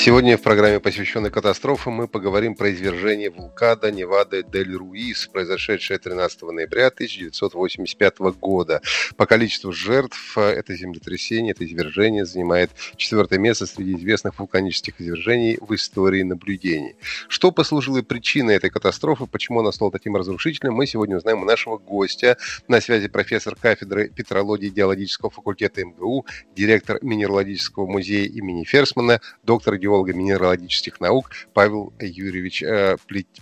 Сегодня в программе, посвященной катастрофам, мы поговорим про извержение вулкана Невада дель Руис, произошедшее 13 ноября 1985 года. По количеству жертв это землетрясение, это извержение занимает четвертое место среди известных вулканических извержений в истории наблюдений. Что послужило причиной этой катастрофы, почему она стала таким разрушительным, мы сегодня узнаем у нашего гостя. На связи профессор кафедры петрологии геологического факультета МГУ, директор Минералогического музея имени Ферсмана, доктор геологии геолого-минералогических наук Павел Юрьевич э,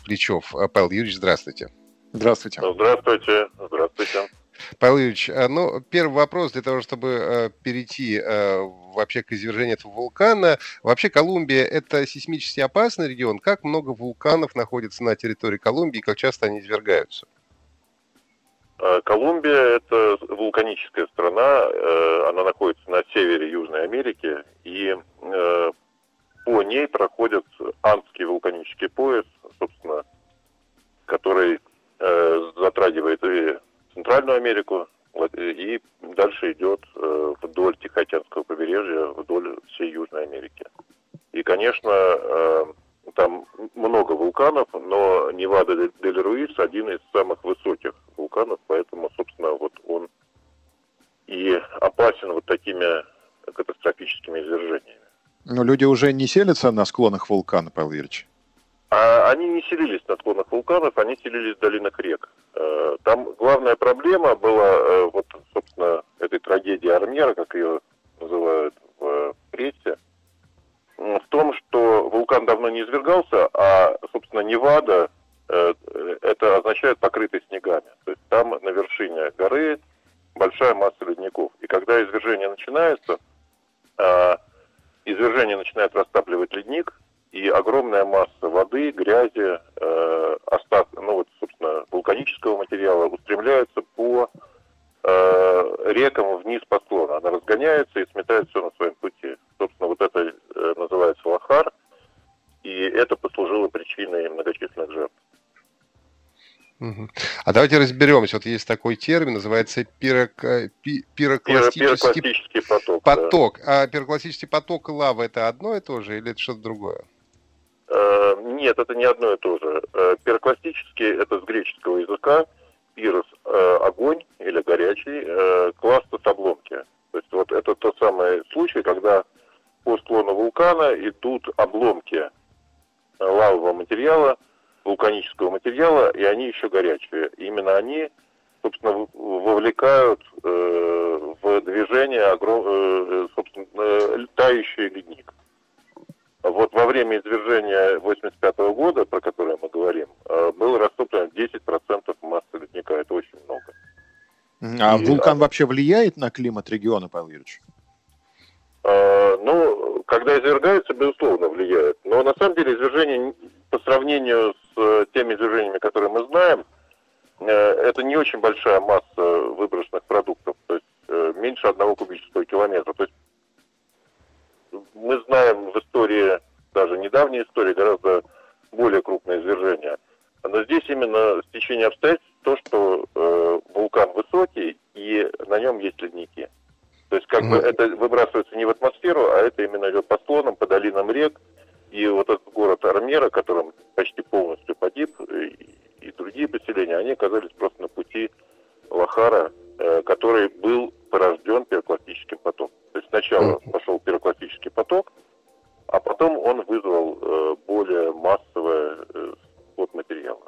Плечев. Э, Павел Юрьевич, здравствуйте. Здравствуйте. Здравствуйте. Здравствуйте. Павел Юрьевич, э, ну, первый вопрос для того, чтобы перейти вообще к извержению этого вулкана. Вообще Колумбия – это сейсмически опасный регион. Как много вулканов находится на территории Колумбии, как часто они извергаются? Колумбия – это вулканическая страна, она находится на севере Южной Америки, и по ней проходит Андский вулканический пояс, собственно, который э, затрагивает и Центральную Америку, и дальше идет э, вдоль Тихоокеанского побережья, вдоль всей Южной Америки. И, конечно, э, там много вулканов, но Невада дель Руис один из самых высоких вулканов, поэтому, собственно, вот он и опасен вот такими катастрофическими извержениями. Но люди уже не селятся на склонах вулкана, Павел Юрьевич? А они не селились на склонах вулканов, они селились в долинах рек. Э, там главная проблема была, э, вот, собственно, этой трагедии Армера, как ее называют в прессе, в том, что вулкан давно не извергался, а, собственно, Невада, э, это означает покрытый снегами. То есть там на вершине горы большая масса ледников. И когда извержение начинается, извержение начинает растапливать ледник, и огромная масса воды, грязи, э, остат, ну вот, собственно, вулканического материала устремляется по э, рекам вниз по склону. Она разгоняется и сметает все на своем пути. Собственно, вот это э, называется лохар, и это послужило причиной многочисленных жертв. А давайте разберемся. Вот есть такой термин, называется пирок, пи, пирокластический, пирокластический поток. поток. Да. А пирокластический поток и лава это одно и то же или это что-то другое? Э, нет, это не одно и то же. Э, пирокластический это с греческого языка. Пирос э, огонь или горячий, э, кластус обломки. То есть вот это тот самый случай, когда по склону вулкана идут обломки лавового материала, вулканического материала, и они еще горячие. Именно они, собственно, вовлекают э, в движение огром... э, собственно, э, тающий ледник. Вот во время извержения 85 года, про которое мы говорим, э, было растоплено 10% массы ледника. Это очень много. А и, вулкан а... вообще влияет на климат региона, Павел Юрьевич? Э, ну, когда извергается, безусловно, влияет. Но на самом деле извержение по сравнению с э, теми извержениями, которые мы знаем, э, это не очень большая масса выброшенных продуктов, то есть э, меньше одного кубического километра. То есть мы знаем в истории, даже недавней истории, гораздо более крупное извержение. Но здесь именно стечение обстоятельств то, что э, вулкан высокий и на нем есть ледники. То есть как mm-hmm. бы это выбрасывается не в атмосферу, а это именно идет по склонам, по долинам рек, и вот этот город Армера, которым почти полностью погиб, и, и другие поселения, они оказались просто на пути Лохара, э, который был порожден пирокластическим потоком. То есть сначала пошел пирокластический поток, а потом он вызвал э, более массовое э, материала.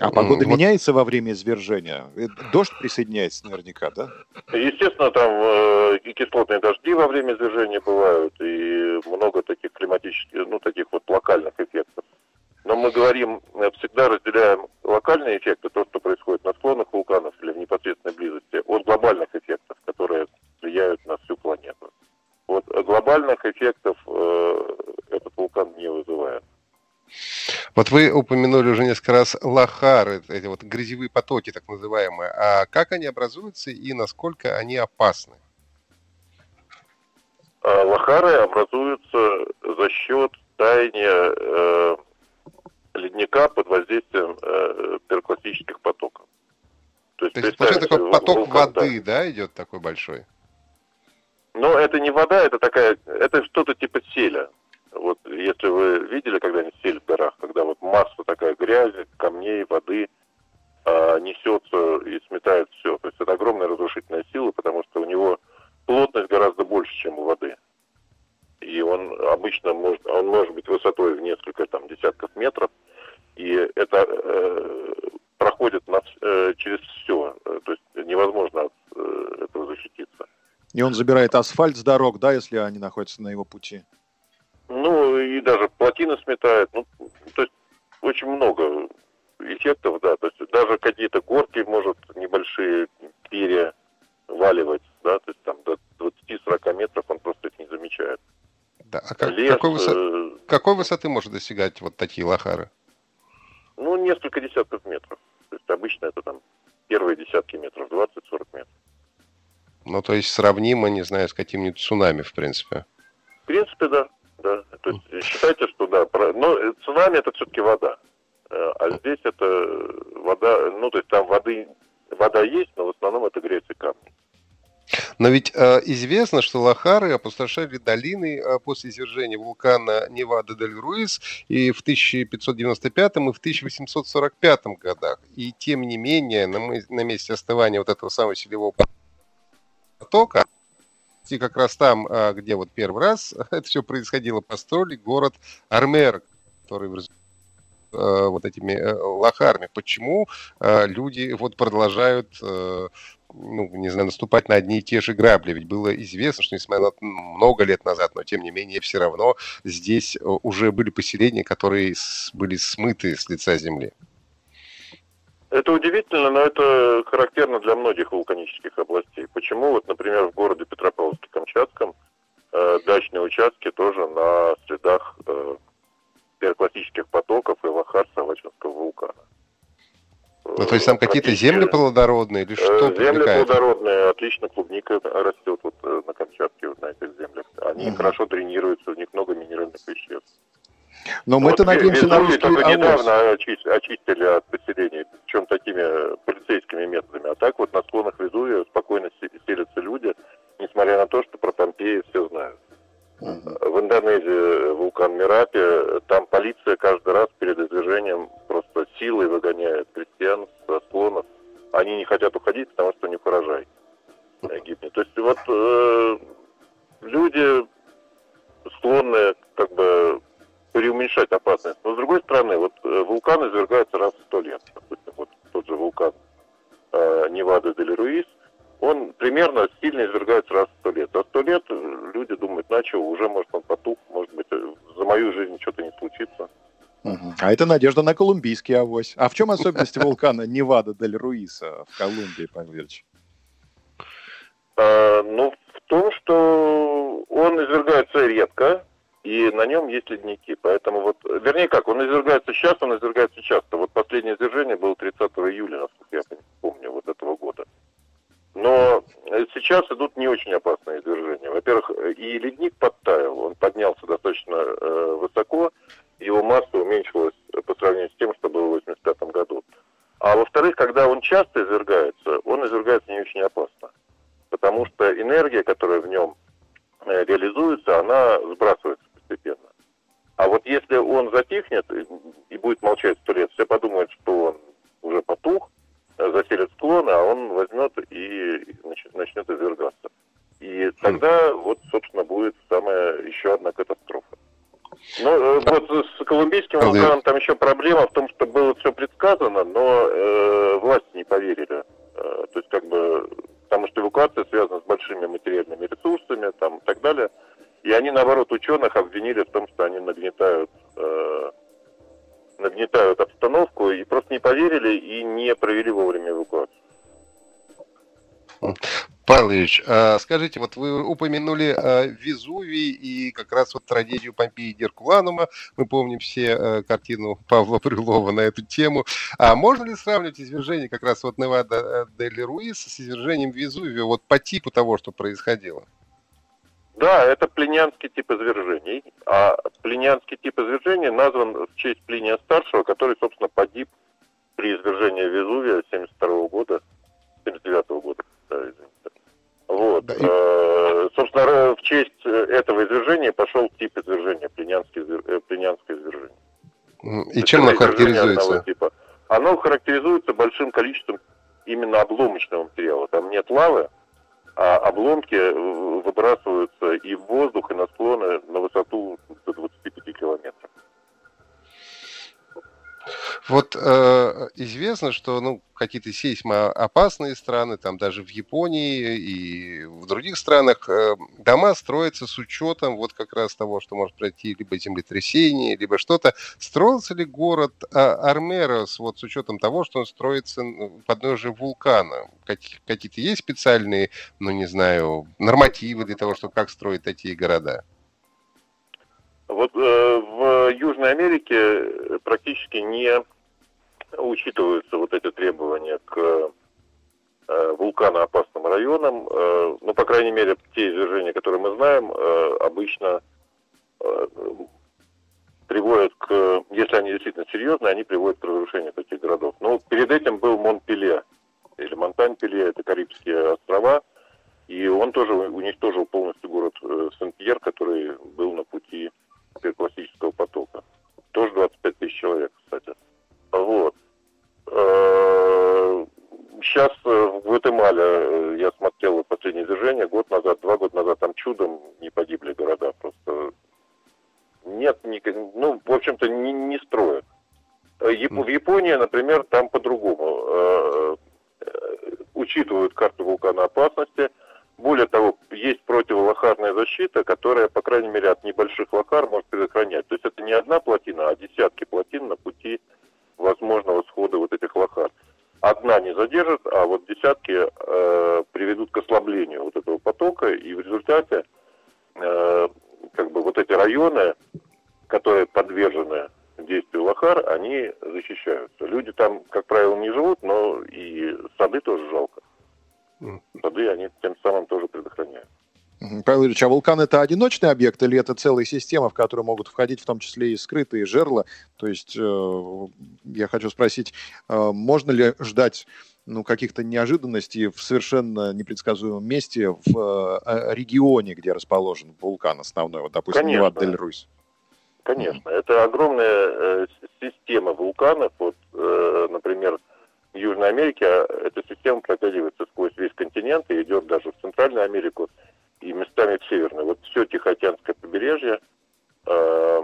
А погода вот. меняется во время извержения? Э, дождь присоединяется наверняка, да? Естественно, там э, и кислотные дожди во время извержения бывают, и много таких климатических, ну, таких вот локальных эффектов. Но мы говорим, э, всегда разделяем локальные эффекты, то, что происходит на склонах вулканов или в непосредственной близости, от глобальных эффектов, которые влияют на всю планету. Вот глобальных эффектов э, этот вулкан не вызывает. Вот вы упомянули уже несколько раз лохары, эти вот грязевые потоки так называемые. А как они образуются и насколько они опасны? А лохары образуются за счет таяния э, ледника под воздействием э, пирокластических потоков. То есть, То есть получается такой поток вулкан, воды, да. да, идет такой большой? Но это не вода, это такая, это что-то типа селя. Вот если вы видели когда-нибудь сель в горах, когда вот масса такая грязи, камней, воды а, несется и сметает все. То есть это огромная разрушительная сила, потому что у него плотность гораздо больше, чем у воды. И он обычно может, он может быть высотой в несколько там десятков метров, и это э, проходит на, э, через все. То есть невозможно от э, этого защититься. И он забирает асфальт с дорог, да, если они находятся на его пути? Ну, и даже плотины сметает. Ну, то есть очень много эффектов, да. То есть даже какие-то горки может небольшие переваливать, да, то есть там до 20-40 метров он просто их не замечает. Да, а как, Лес, какой, высот, э... какой высоты может достигать вот такие лохары? Ну, несколько десятков метров. То есть обычно это там первые десятки метров, 20-40 метров. Ну, то есть сравнимо, не знаю, с каким-нибудь цунами, в принципе. В принципе, да. да. То есть считайте, что да. Про... Но цунами это все-таки вода. Э, а здесь это вода, ну, то есть там воды, вода есть, но в основном это и камни. Но ведь э, известно, что лохары опустошали долины э, после извержения вулкана Невада-дель-Руис и в 1595 и в 1845 годах. И тем не менее, на, на месте остывания вот этого самого селевого потока, и как раз там, а, где вот первый раз это все происходило, построили город Армер, который в э, вот этими э, лохарами. Почему э, люди вот продолжают ну, не знаю, наступать на одни и те же грабли. Ведь было известно, что несмотря на много лет назад, но тем не менее все равно здесь уже были поселения, которые были смыты с лица земли. Это удивительно, но это характерно для многих вулканических областей. Почему, вот, например, в городе Петропавловске-Камчатском э, дачные участки тоже на следах э, пирокластических потоков и лохар Салачинского вулкана. Ну, то есть там какие-то земли плодородные или что? Э, земли привлекает? плодородные, отлично клубника растет вот э, на Камчатке, вот на этих землях. Они угу. хорошо тренируются, у них много минеральных веществ. Но мы-то вот надеемся на русский только недавно очистили от поселений, причем такими полицейскими методами. А так вот на склонах Везувия спокойно селятся люди, несмотря на то, что про Помпеи все знают. В Индонезии вулкан Мирапи, там полиция каждый раз перед извержением просто силой выгоняет крестьян со склонов. Они не хотят уходить, потому что них урожай гибнет. То есть вот э, люди склонны как бы преуменьшать опасность. Но с другой стороны, вот э, вулкан извергается раз в сто лет. Допустим, вот тот же вулкан э, Невада дель Руис, он примерно сильно извергается раз в сто лет. За сто лет люди думают, начал, уже, может, он потух, может быть, за мою жизнь что-то не случится. Угу. А это надежда на колумбийский авось. А в чем особенность вулкана Невада дель Руиса в Колумбии, Павел Ильич? А, ну, в том, что он извергается редко, и на нем есть ледники. Поэтому вот, вернее как, он извергается сейчас, он извергается часто. Вот последнее извержение было 30 июля, насколько я года. Но сейчас идут не очень опасные извержения. Во-первых, и ледник подтаял, он поднялся достаточно э, высоко, его масса уменьшилась по сравнению с тем, что было в 85 году. А во-вторых, когда он часто извергается, он извергается не очень опасно. Потому что энергия, которая в нем э, реализуется, она сбрасывается постепенно. А вот если он затихнет и будет молчать сто лет, все подумают, что он уже потух, заселит склоны, а он возьмет и начнет, начнет извергаться. И тогда вот, собственно, будет самая еще одна катастрофа. Ну, э, вот с колумбийским вулканом там еще проблема в том, что было все предсказано, но э, власти не поверили. Э, то есть, как бы, потому что эвакуация связана с большими материальными ресурсами там, и так далее. И они, наоборот, ученых обвинили в том, что они нагнетают, э, нагнетают обстановку и просто не поверили и не провели вовремя эвакуацию. Павел Ильич, а скажите, вот вы упомянули а, Везувий и как раз вот трагедию Помпеи Геркуланума. Мы помним все э, картину Павла Прилова на эту тему. А можно ли сравнивать извержение как раз вот Невада дель Руис с извержением Везувия вот по типу того, что происходило? Да, это плинянский тип извержений. А плинянский тип извержений назван в честь Плиния Старшего, который, собственно, погиб при извержении Везувия 72 года, 79 года. Да, извините. Вот. Да, и- Э, собственно, в честь этого извержения пошел тип извержения, плинянский, э, плинянское извержение. То И чем оно характеризуется? типа. Оно характеризуется большим количеством именно обломочного материала. Там нет лавы, а обломки э, выбрасываются и в воздух, и на склоны на высоту до 25 километров. Вот э, известно, что ну, какие-то сейсмоопасные страны, там даже в Японии и в других странах, э, дома строятся с учетом вот как раз того, что может пройти либо землетрясение, либо что-то. Строился ли город а, Армерос вот с учетом того, что он строится ну, в подножии вулкана? Какие- Какие-то есть специальные, ну не знаю, нормативы для того, чтобы как строить такие города? Вот э, в Южной Америке практически не учитываются вот эти требования к э, вулканоопасным районам. Э, ну, по крайней мере, те извержения, которые мы знаем, э, обычно э, приводят к, если они действительно серьезные, они приводят к разрушению таких городов. Но перед этим был Монпелье, или Монтань-Пелье, это Карибские острова, и он тоже уничтожил полностью город э, Сен-Пьер, который был на пути классического потока. Тоже 25 тысяч человек, кстати. Вот. Сейчас в Гватемале э, я смотрел последнее движение, год назад, два года назад, там чудом не погибли города, просто нет, ну, в общем-то, не, не строят. Э, В Японии, например, там по-другому. Э, э, Учитывают карту вулканоопасности. Более того, есть противолохарная защита, которая, по крайней мере, от небольших лохар может предохранять. То есть это не одна плотина, а десятки плотин на пути возможного схода вот этих лохар. Одна не задержит, а вот десятки э, приведут к ослаблению вот этого потока, и в результате э, как бы вот эти районы, которые подвержены действию лохар, они защищаются. Люди там, как правило, не живут, но и сады тоже жалко. Сады они тем самым тоже предохраняют. Павел Ильич, а вулкан это одиночный объект или это целая система, в которую могут входить в том числе и скрытые жерла? То есть э, я хочу спросить, э, можно ли ждать ну, каких-то неожиданностей в совершенно непредсказуемом месте в э, регионе, где расположен вулкан основной, вот, допустим, Конечно. Невада-дель-Руйс? Конечно, это огромная э, система вулканов. Вот, э, например, Южной Америке а, эта система протягивается сквозь весь континент и идет даже в Центральную Америку и местами в Северную. Вот все Тихоокеанское побережье э,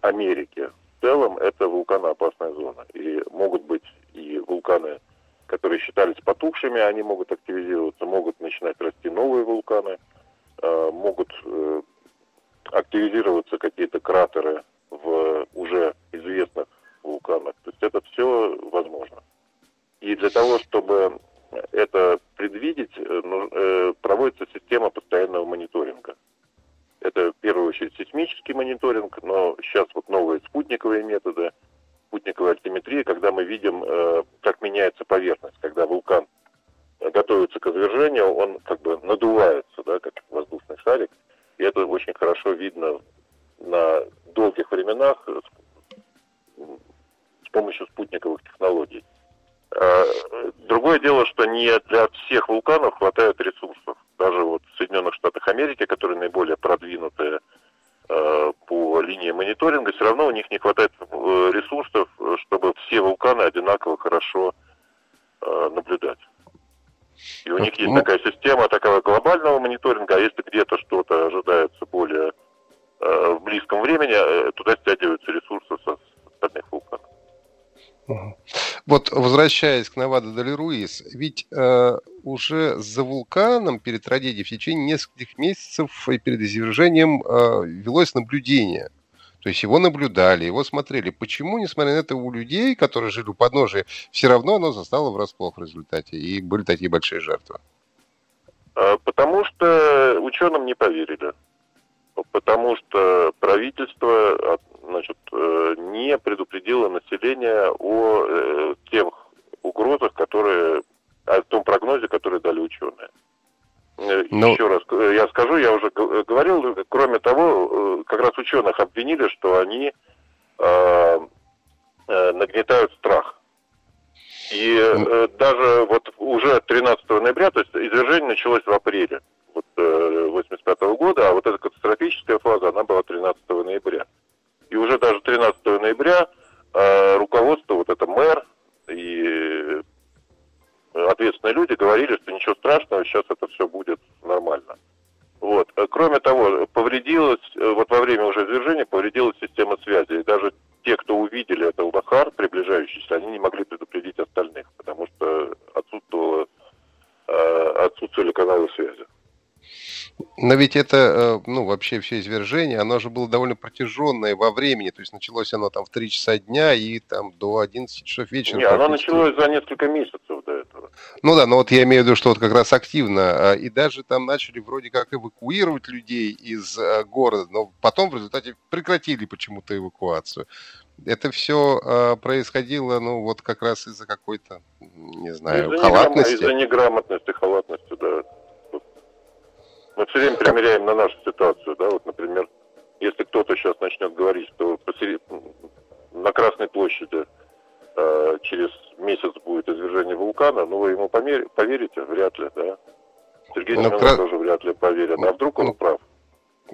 Америки в целом это вулканоопасная зона. И могут быть и вулканы, которые считались потухшими, они могут альтиметрия, когда мы видим, э, как меняется поверхность, когда вулкан готовится к извержению, он как бы надувается, да, как воздушный шарик, и это очень хорошо видно на долгих временах с, помощью спутниковых технологий. А, Другое дело, что не для всех вулканов хватает ресурсов. Даже вот в Соединенных Штатах Америки, которые наиболее продвинутые по линии мониторинга, все равно у них не хватает э, ресурсов, э, чтобы все вулканы одинаково хорошо э, наблюдать. И у них есть Ну. такая система такого глобального мониторинга, а если где-то что-то ожидается более э, в близком времени, э, туда стягиваются ресурсы со остальных вулканов. Вот возвращаясь к Навада Дель Руис, ведь э, уже за вулканом перед трагедией в течение нескольких месяцев и перед извержением э, велось наблюдение. То есть его наблюдали, его смотрели. Почему, несмотря на это, у людей, которые жили у подножия, все равно оно застало врасплох в результате, и были такие большие жертвы? А, Потому что ученым не поверили. Потому что правительство а, значит, э, не предупредило население о Но... еще раз я скажу, я уже говорил, кроме того, как раз ученых обвинили, что они э, нагнетают страх. И э, даже вот уже 13 ноября, то есть извержение началось в Кроме того, повредилась, э, вот во время уже извержения повредилась система связи. И даже те, кто увидели это Улахар, приближающийся, они не могли предупредить остальных, потому что отсутствовало, э, отсутствовали каналы связи. Но ведь это, э, ну, вообще все извержение, оно же было довольно протяженное во времени, то есть началось оно там в 3 часа дня и там до 11 часов вечера. Не, оно началось за несколько месяцев. Ну да, но вот я имею в виду, что вот как раз активно, а, и даже там начали вроде как эвакуировать людей из э, города, но потом в результате прекратили почему-то эвакуацию. Это все э, происходило, ну, вот как раз из-за какой-то, не знаю, из-за халатности. Из-за неграмотности, халатности, да. Мы все время примеряем на нашу ситуацию, да, вот, например, если кто-то сейчас начнет говорить, что посеред... на Красной площади э, через месяц будет извержение вулкана, ну вы ему помер... поверите? Вряд ли, да. Сергей Семенов кра... тоже вряд ли поверит. А вдруг он ну, прав?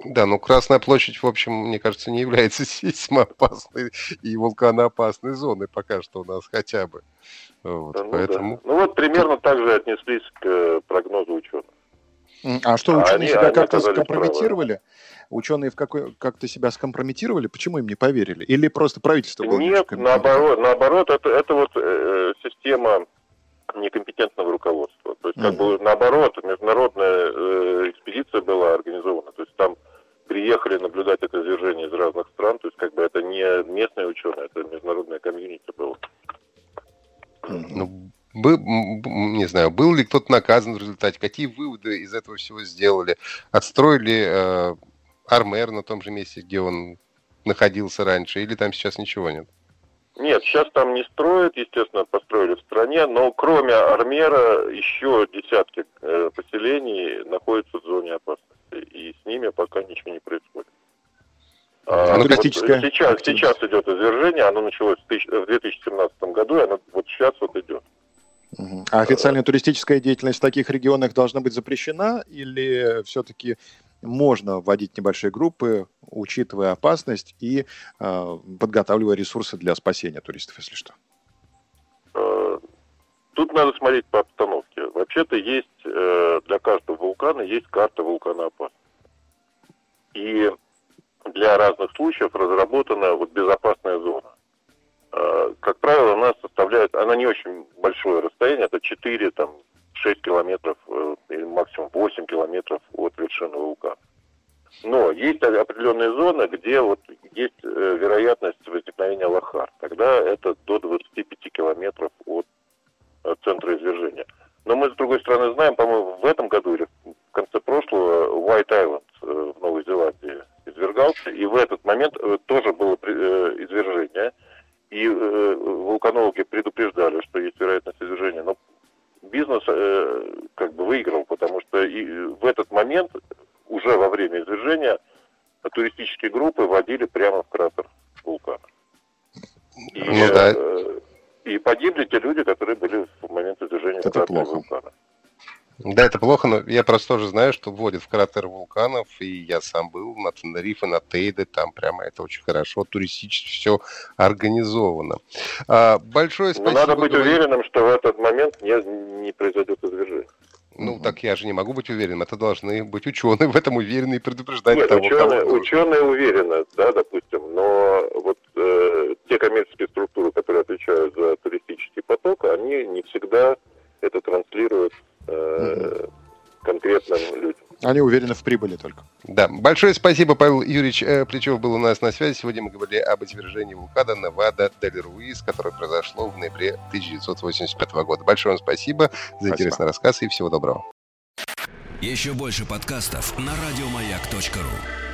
Да, ну Красная площадь, в общем, мне кажется, не является сейсмоопасной и вулканоопасной зоной пока что у нас хотя бы. Вот, ну, поэтому... да. ну вот примерно так же отнеслись к э, прогнозу ученых. А что, ученые они, себя как-то скомпрометировали? Правы. Ученые в какой, как-то себя скомпрометировали? Почему им не поверили? Или просто правительство было Нет, наоборот, наоборот, это, это вот э, система некомпетентного руководства. То есть, как mm-hmm. бы наоборот, международная э, экспедиция была организована. То есть там приехали наблюдать это извержение из разных стран. То есть, как бы это не местные ученые, это международная комьюнити было. Ну, был, не знаю, был ли кто-то наказан в результате, какие выводы из этого всего сделали, отстроили э, Армер на том же месте, где он находился раньше, или там сейчас ничего нет? Нет, сейчас там не строят, естественно, построили в стране, но кроме Армера еще десятки э, поселений находятся в зоне опасности, и с ними пока ничего не происходит. А, вот сейчас, сейчас идет извержение, оно началось в, тысяч, в 2017 году, и оно вот сейчас вот идет. А официальная туристическая деятельность в таких регионах должна быть запрещена или все-таки можно вводить небольшие группы, учитывая опасность и э, подготавливая ресурсы для спасения туристов, если что? Э, тут надо смотреть по обстановке. Вообще-то есть э, для каждого вулкана есть карта вулкана опасности. И для разных случаев разработана вот безопасная зона. Э, как правило, она составляет, она не очень большое расстояние, это 4, там, 6 километров э, или максимум 8 километров от вершины вулкана. Но есть определенные зоны, где вот есть э, вероятность возникновения лохар. Тогда это до 25 километров от центра извержения. Но мы, с другой стороны, знаем, по-моему, в этом году или в конце прошлого White Island в Новой Зеландии извергался, и в этот момент тоже было извержение – и э, вулканологи предупреждали, что есть вероятность извержения, но бизнес э, как бы выиграл, потому что и в этот момент, уже во время извержения, туристические группы водили прямо в кратер вулкана. И, ну, да. э, и погибли те люди, которые были в момент извержения Это кратера плохо. вулкана. Да, это плохо, но я просто тоже знаю, что вводят в кратер вулканов, и я сам был на Тенерифе, на Тейде, там прямо это очень хорошо, туристически все организовано. А, большое спасибо. Но надо быть говорить... уверенным, что в этот момент не, не произойдет извержение. Ну, mm-hmm. так я же не могу быть уверенным. Это должны быть ученые в этом уверены и предупреждать Нет, того, ученые, кого... ученые уверены, да, допустим, но вот э, те коммерческие структуры, которые отвечают за туристический поток, они не всегда это транслируют э, конкретным людям. Они уверены в прибыли только. Да. Большое спасибо, Павел Юрьевич э, Плечев был у нас на связи. Сегодня мы говорили об извержении вулкана Невада Дель Руис, которое произошло в ноябре 1985 года. Большое вам спасибо за спасибо. интересный рассказ и всего доброго. Еще больше подкастов на радиомаяк.ру